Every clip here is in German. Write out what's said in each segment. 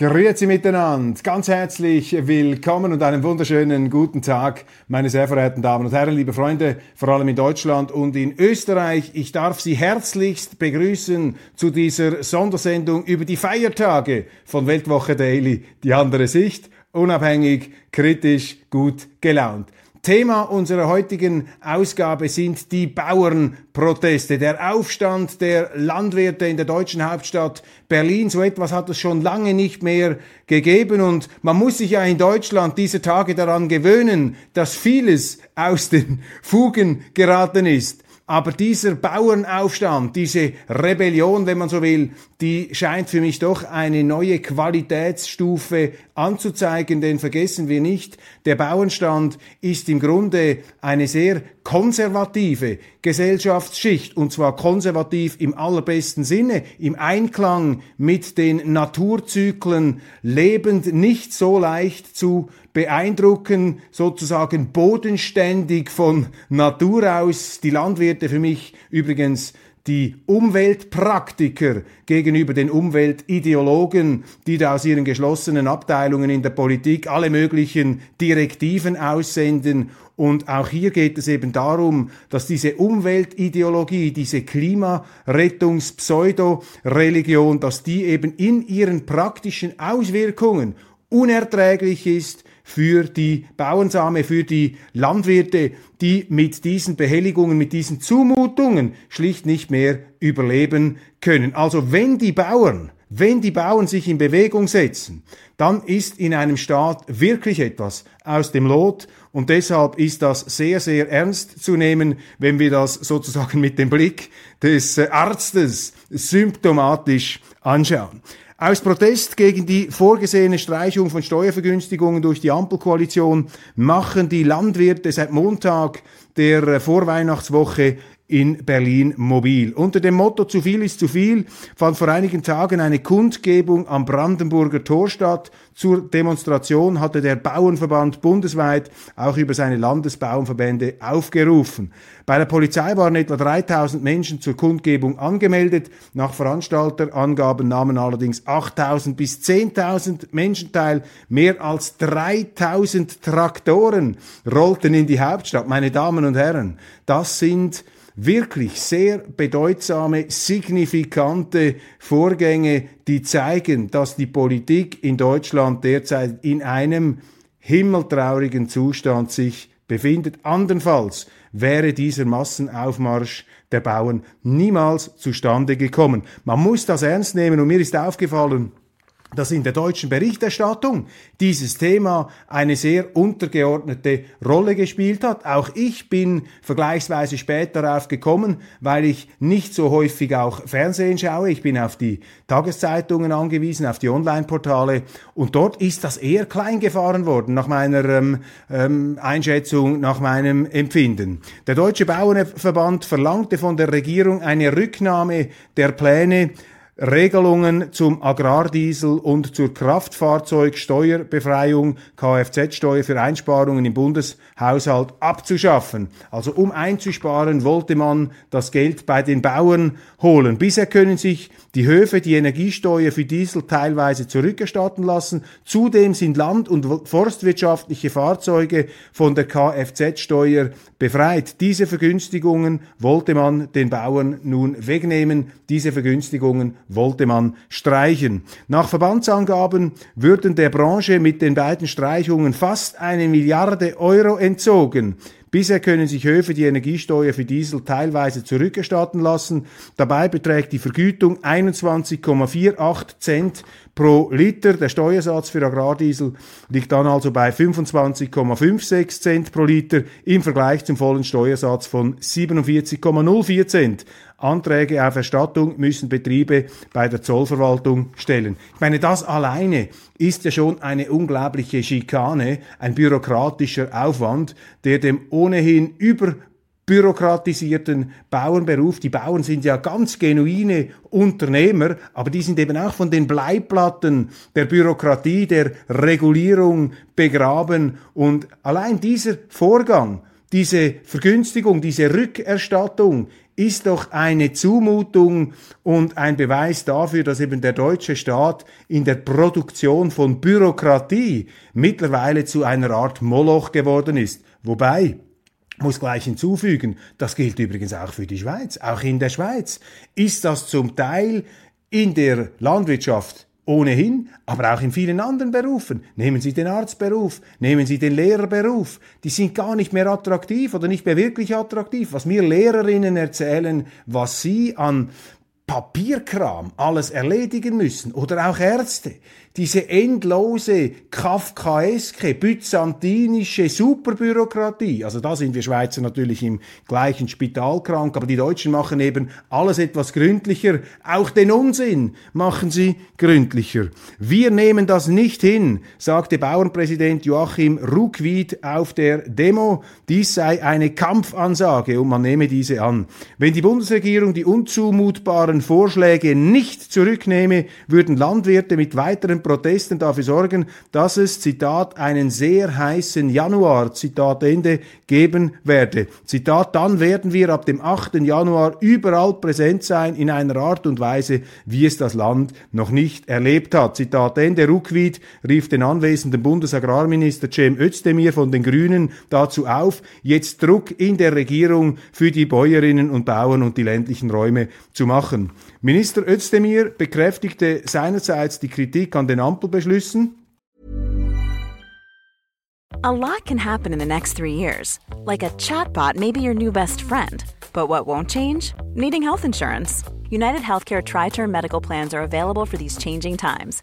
Grüezi miteinander, ganz herzlich willkommen und einen wunderschönen guten Tag, meine sehr verehrten Damen und Herren, liebe Freunde, vor allem in Deutschland und in Österreich. Ich darf Sie herzlichst begrüßen zu dieser Sondersendung über die Feiertage von Weltwoche Daily, die andere Sicht, unabhängig, kritisch, gut gelaunt. Thema unserer heutigen Ausgabe sind die Bauernproteste, der Aufstand der Landwirte in der deutschen Hauptstadt Berlin. So etwas hat es schon lange nicht mehr gegeben und man muss sich ja in Deutschland diese Tage daran gewöhnen, dass vieles aus den Fugen geraten ist. Aber dieser Bauernaufstand, diese Rebellion, wenn man so will, die scheint für mich doch eine neue Qualitätsstufe anzuzeigen, denn vergessen wir nicht, der Bauernstand ist im Grunde eine sehr konservative Gesellschaftsschicht und zwar konservativ im allerbesten Sinne, im Einklang mit den Naturzyklen, lebend nicht so leicht zu beeindrucken, sozusagen bodenständig von Natur aus. Die Landwirte für mich übrigens die Umweltpraktiker gegenüber den Umweltideologen, die da aus ihren geschlossenen Abteilungen in der Politik alle möglichen Direktiven aussenden. Und auch hier geht es eben darum, dass diese Umweltideologie, diese Klimarettungs-Pseudo-Religion, dass die eben in ihren praktischen Auswirkungen unerträglich ist für die Bauernsame, für die Landwirte, die mit diesen Behelligungen, mit diesen Zumutungen schlicht nicht mehr überleben können. Also wenn die Bauern, wenn die Bauern sich in Bewegung setzen, dann ist in einem Staat wirklich etwas aus dem Lot und deshalb ist das sehr, sehr ernst zu nehmen, wenn wir das sozusagen mit dem Blick des Arztes symptomatisch anschauen. Aus Protest gegen die vorgesehene Streichung von Steuervergünstigungen durch die Ampelkoalition machen die Landwirte seit Montag der Vorweihnachtswoche in Berlin mobil. Unter dem Motto Zu viel ist zu viel fand vor einigen Tagen eine Kundgebung am Brandenburger Tor statt. Zur Demonstration hatte der Bauernverband bundesweit auch über seine Landesbauernverbände aufgerufen. Bei der Polizei waren etwa 3000 Menschen zur Kundgebung angemeldet. Nach Veranstalterangaben nahmen allerdings 8000 bis 10.000 Menschen teil. Mehr als 3000 Traktoren rollten in die Hauptstadt. Meine Damen und Herren, das sind wirklich sehr bedeutsame, signifikante Vorgänge, die zeigen, dass die Politik in Deutschland derzeit in einem himmeltraurigen Zustand sich befindet. Andernfalls wäre dieser Massenaufmarsch der Bauern niemals zustande gekommen. Man muss das ernst nehmen und mir ist aufgefallen, dass in der deutschen Berichterstattung dieses Thema eine sehr untergeordnete Rolle gespielt hat. Auch ich bin vergleichsweise spät darauf gekommen, weil ich nicht so häufig auch Fernsehen schaue. Ich bin auf die Tageszeitungen angewiesen, auf die Online-Portale und dort ist das eher klein gefahren worden, nach meiner ähm, ähm, Einschätzung, nach meinem Empfinden. Der Deutsche Bauernverband verlangte von der Regierung eine Rücknahme der Pläne, Regelungen zum Agrardiesel und zur Kraftfahrzeugsteuerbefreiung, Kfz-Steuer für Einsparungen im Bundeshaushalt abzuschaffen. Also um einzusparen, wollte man das Geld bei den Bauern holen. Bisher können sich die Höfe die Energiesteuer für Diesel teilweise zurückerstatten lassen. Zudem sind land- und forstwirtschaftliche Fahrzeuge von der Kfz-Steuer befreit. Diese Vergünstigungen wollte man den Bauern nun wegnehmen. Diese Vergünstigungen wollte man streichen. Nach Verbandsangaben würden der Branche mit den beiden Streichungen fast eine Milliarde Euro entzogen. Bisher können sich Höfe die Energiesteuer für Diesel teilweise zurückerstatten lassen. Dabei beträgt die Vergütung 21,48 Cent pro Liter. Der Steuersatz für Agrardiesel liegt dann also bei 25,56 Cent pro Liter im Vergleich zum vollen Steuersatz von 47,04 Cent. Anträge auf Erstattung müssen Betriebe bei der Zollverwaltung stellen. Ich meine, das alleine ist ja schon eine unglaubliche Schikane, ein bürokratischer Aufwand, der dem ohnehin über bürokratisierten Bauernberuf. Die Bauern sind ja ganz genuine Unternehmer, aber die sind eben auch von den Bleiplatten der Bürokratie, der Regulierung begraben. Und allein dieser Vorgang, diese Vergünstigung, diese Rückerstattung ist doch eine Zumutung und ein Beweis dafür, dass eben der deutsche Staat in der Produktion von Bürokratie mittlerweile zu einer Art Moloch geworden ist. Wobei, muss gleich hinzufügen, das gilt übrigens auch für die Schweiz. Auch in der Schweiz ist das zum Teil in der Landwirtschaft ohnehin, aber auch in vielen anderen Berufen. Nehmen Sie den Arztberuf, nehmen Sie den Lehrerberuf. Die sind gar nicht mehr attraktiv oder nicht mehr wirklich attraktiv. Was mir Lehrerinnen erzählen, was sie an Papierkram alles erledigen müssen. Oder auch Ärzte, diese endlose kafkaeske, byzantinische Superbürokratie, also da sind wir Schweizer natürlich im gleichen Spital krank, aber die Deutschen machen eben alles etwas gründlicher, auch den Unsinn machen sie gründlicher. Wir nehmen das nicht hin, sagte Bauernpräsident Joachim Ruckwied auf der Demo, dies sei eine Kampfansage und man nehme diese an. Wenn die Bundesregierung die unzumutbaren Vorschläge nicht zurücknehme, würden Landwirte mit weiteren Protesten dafür sorgen, dass es, Zitat, einen sehr heißen Januar, Zitat Ende, geben werde. Zitat, dann werden wir ab dem 8. Januar überall präsent sein in einer Art und Weise, wie es das Land noch nicht erlebt hat. Zitat Ende. Ruckwied rief den anwesenden Bundesagrarminister Cem Özdemir von den Grünen dazu auf, jetzt Druck in der Regierung für die Bäuerinnen und Bauern und die ländlichen Räume zu machen. Minister Özdemir bekräftigte seinerseits die Kritik an den Ampelbeschlüssen. A lot can happen in the next three years. Like a chatbot may be your new best friend. But what won't change? Needing health insurance. United Healthcare Tri Term Medical Plans are available for these changing times.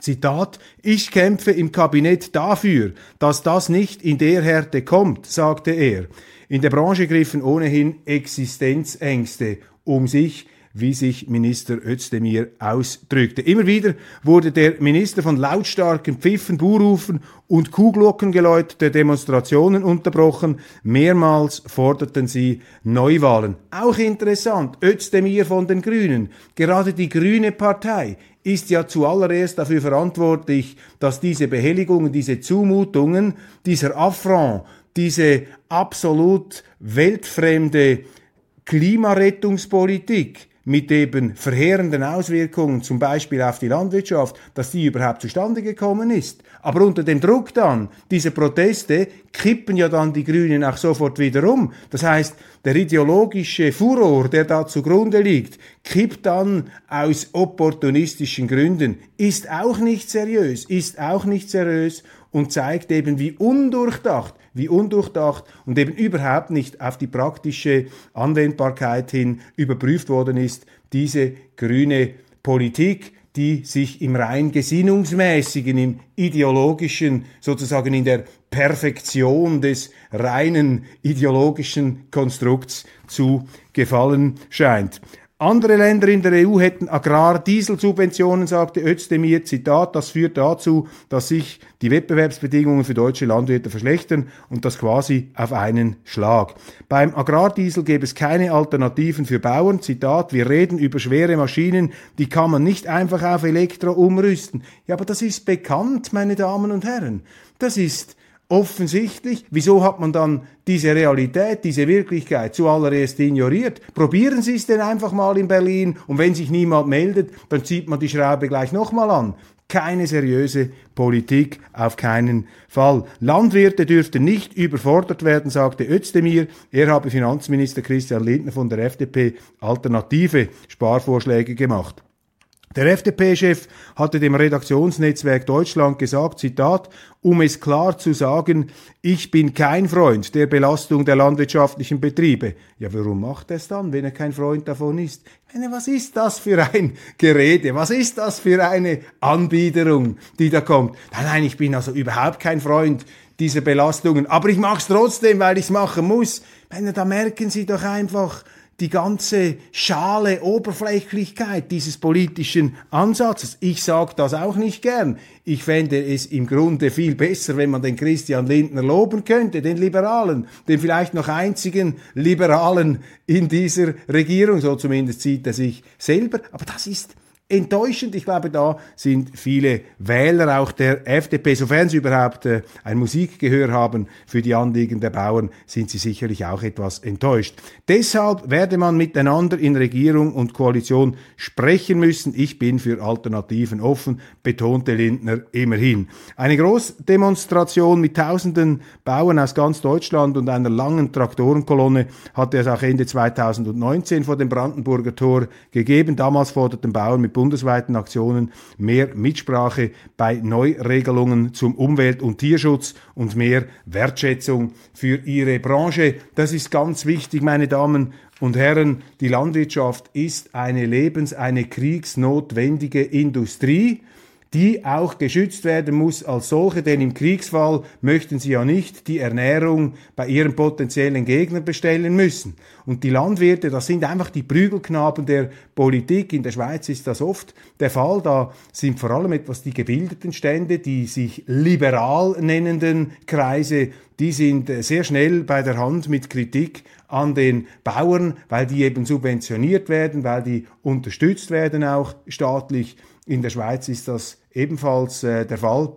Zitat, ich kämpfe im Kabinett dafür, dass das nicht in der Härte kommt, sagte er. In der Branche griffen ohnehin Existenzängste um sich, wie sich Minister Özdemir ausdrückte. Immer wieder wurde der Minister von lautstarken Pfiffen, Buhrufen und Kuhglockengeläut der Demonstrationen unterbrochen. Mehrmals forderten sie Neuwahlen. Auch interessant, Özdemir von den Grünen. Gerade die Grüne Partei ist ja zuallererst dafür verantwortlich, dass diese Behelligungen, diese Zumutungen, dieser Affront, diese absolut weltfremde Klimarettungspolitik, mit eben verheerenden Auswirkungen, zum Beispiel auf die Landwirtschaft, dass die überhaupt zustande gekommen ist. Aber unter dem Druck dann dieser Proteste kippen ja dann die Grünen auch sofort wieder um. Das heißt, der ideologische Furor, der da zugrunde liegt, kippt dann aus opportunistischen Gründen, ist auch nicht seriös, ist auch nicht seriös und zeigt eben, wie undurchdacht wie undurchdacht und eben überhaupt nicht auf die praktische Anwendbarkeit hin überprüft worden ist, diese grüne Politik, die sich im rein gesinnungsmäßigen, im ideologischen, sozusagen in der Perfektion des reinen ideologischen Konstrukts zu gefallen scheint. Andere Länder in der EU hätten Agrardieselsubventionen, sagte Özdemir, Zitat, das führt dazu, dass sich die Wettbewerbsbedingungen für deutsche Landwirte verschlechtern und das quasi auf einen Schlag. Beim Agrardiesel gäbe es keine Alternativen für Bauern, Zitat, wir reden über schwere Maschinen, die kann man nicht einfach auf Elektro umrüsten. Ja, aber das ist bekannt, meine Damen und Herren. Das ist offensichtlich. Wieso hat man dann diese Realität, diese Wirklichkeit zuallererst ignoriert? Probieren Sie es denn einfach mal in Berlin und wenn sich niemand meldet, dann zieht man die Schraube gleich nochmal an. Keine seriöse Politik, auf keinen Fall. Landwirte dürften nicht überfordert werden, sagte Özdemir. Er habe Finanzminister Christian Lindner von der FDP alternative Sparvorschläge gemacht. Der FDP-Chef hatte dem Redaktionsnetzwerk Deutschland gesagt, Zitat, um es klar zu sagen, ich bin kein Freund der Belastung der landwirtschaftlichen Betriebe. Ja, warum macht er es dann, wenn er kein Freund davon ist? Ich meine, was ist das für ein Gerede? Was ist das für eine Anbiederung, die da kommt? Nein, nein, ich bin also überhaupt kein Freund dieser Belastungen, aber ich mache es trotzdem, weil ich es machen muss. Ich meine, da merken Sie doch einfach, die ganze schale Oberflächlichkeit dieses politischen Ansatzes. Ich sage das auch nicht gern. Ich fände es im Grunde viel besser, wenn man den Christian Lindner loben könnte, den Liberalen, den vielleicht noch einzigen Liberalen in dieser Regierung, so zumindest sieht er sich selber. Aber das ist enttäuschend. Ich glaube, da sind viele Wähler auch der FDP, sofern sie überhaupt äh, ein Musikgehör haben für die Anliegen der Bauern, sind sie sicherlich auch etwas enttäuscht. Deshalb werde man miteinander in Regierung und Koalition sprechen müssen. Ich bin für Alternativen offen, betonte Lindner immerhin. Eine Großdemonstration mit tausenden Bauern aus ganz Deutschland und einer langen Traktorenkolonne hatte es auch Ende 2019 vor dem Brandenburger Tor gegeben. Damals forderten Bauern mit bundesweiten Aktionen mehr Mitsprache bei Neuregelungen zum Umwelt- und Tierschutz und mehr Wertschätzung für ihre Branche. Das ist ganz wichtig, meine Damen und Herren. Die Landwirtschaft ist eine lebens-, eine kriegsnotwendige Industrie die auch geschützt werden muss als solche, denn im Kriegsfall möchten sie ja nicht die Ernährung bei ihrem potenziellen Gegner bestellen müssen. Und die Landwirte, das sind einfach die Prügelknaben der Politik. In der Schweiz ist das oft der Fall. Da sind vor allem etwas die gebildeten Stände, die sich liberal nennenden Kreise, die sind sehr schnell bei der Hand mit Kritik an den Bauern, weil die eben subventioniert werden, weil die unterstützt werden auch staatlich. In der Schweiz ist das ebenfalls äh, der Fall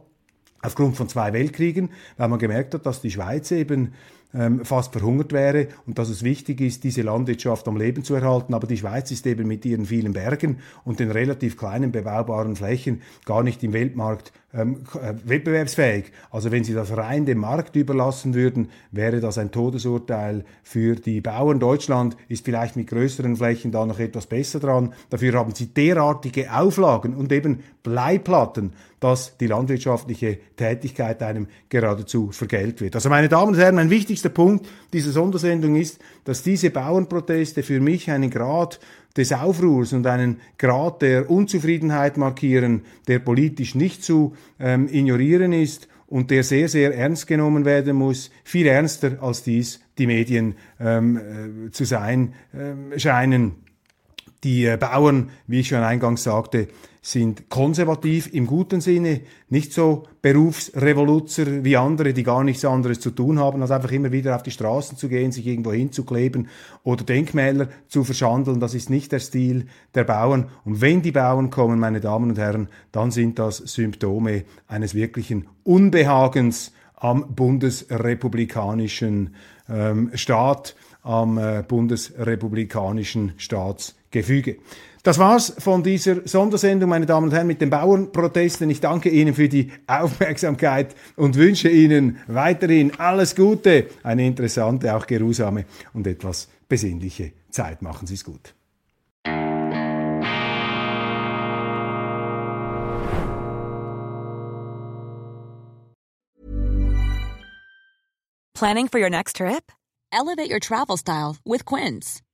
aufgrund von zwei Weltkriegen, weil man gemerkt hat, dass die Schweiz eben ähm, fast verhungert wäre und dass es wichtig ist, diese Landwirtschaft am Leben zu erhalten. Aber die Schweiz ist eben mit ihren vielen Bergen und den relativ kleinen bebaubaren Flächen gar nicht im Weltmarkt ähm, äh, wettbewerbsfähig. Also wenn Sie das rein dem Markt überlassen würden, wäre das ein Todesurteil für die Bauern. Deutschland ist vielleicht mit größeren Flächen da noch etwas besser dran. Dafür haben sie derartige Auflagen und eben Bleiplatten, dass die landwirtschaftliche Tätigkeit einem geradezu vergällt wird. Also meine Damen und Herren, mein wichtigster Punkt dieser Sondersendung ist, dass diese Bauernproteste für mich einen Grad des Aufruhrs und einen Grad der Unzufriedenheit markieren, der politisch nicht zu ähm, ignorieren ist und der sehr, sehr ernst genommen werden muss, viel ernster als dies die Medien ähm, äh, zu sein äh, scheinen. Die äh, Bauern, wie ich schon eingangs sagte, sind konservativ im guten Sinne, nicht so Berufsrevoluzer wie andere, die gar nichts anderes zu tun haben, als einfach immer wieder auf die Straßen zu gehen, sich irgendwo hinzukleben oder Denkmäler zu verschandeln. Das ist nicht der Stil der Bauern. Und wenn die Bauern kommen, meine Damen und Herren, dann sind das Symptome eines wirklichen Unbehagens am bundesrepublikanischen ähm, Staat, am äh, bundesrepublikanischen Staatsgefüge. Das war's von dieser Sondersendung, meine Damen und Herren, mit den Bauernprotesten. Ich danke Ihnen für die Aufmerksamkeit und wünsche Ihnen weiterhin alles Gute, eine interessante, auch geruhsame und etwas besinnliche Zeit. Machen Sie es gut. Planning for your next trip? Elevate your travel style with Quince.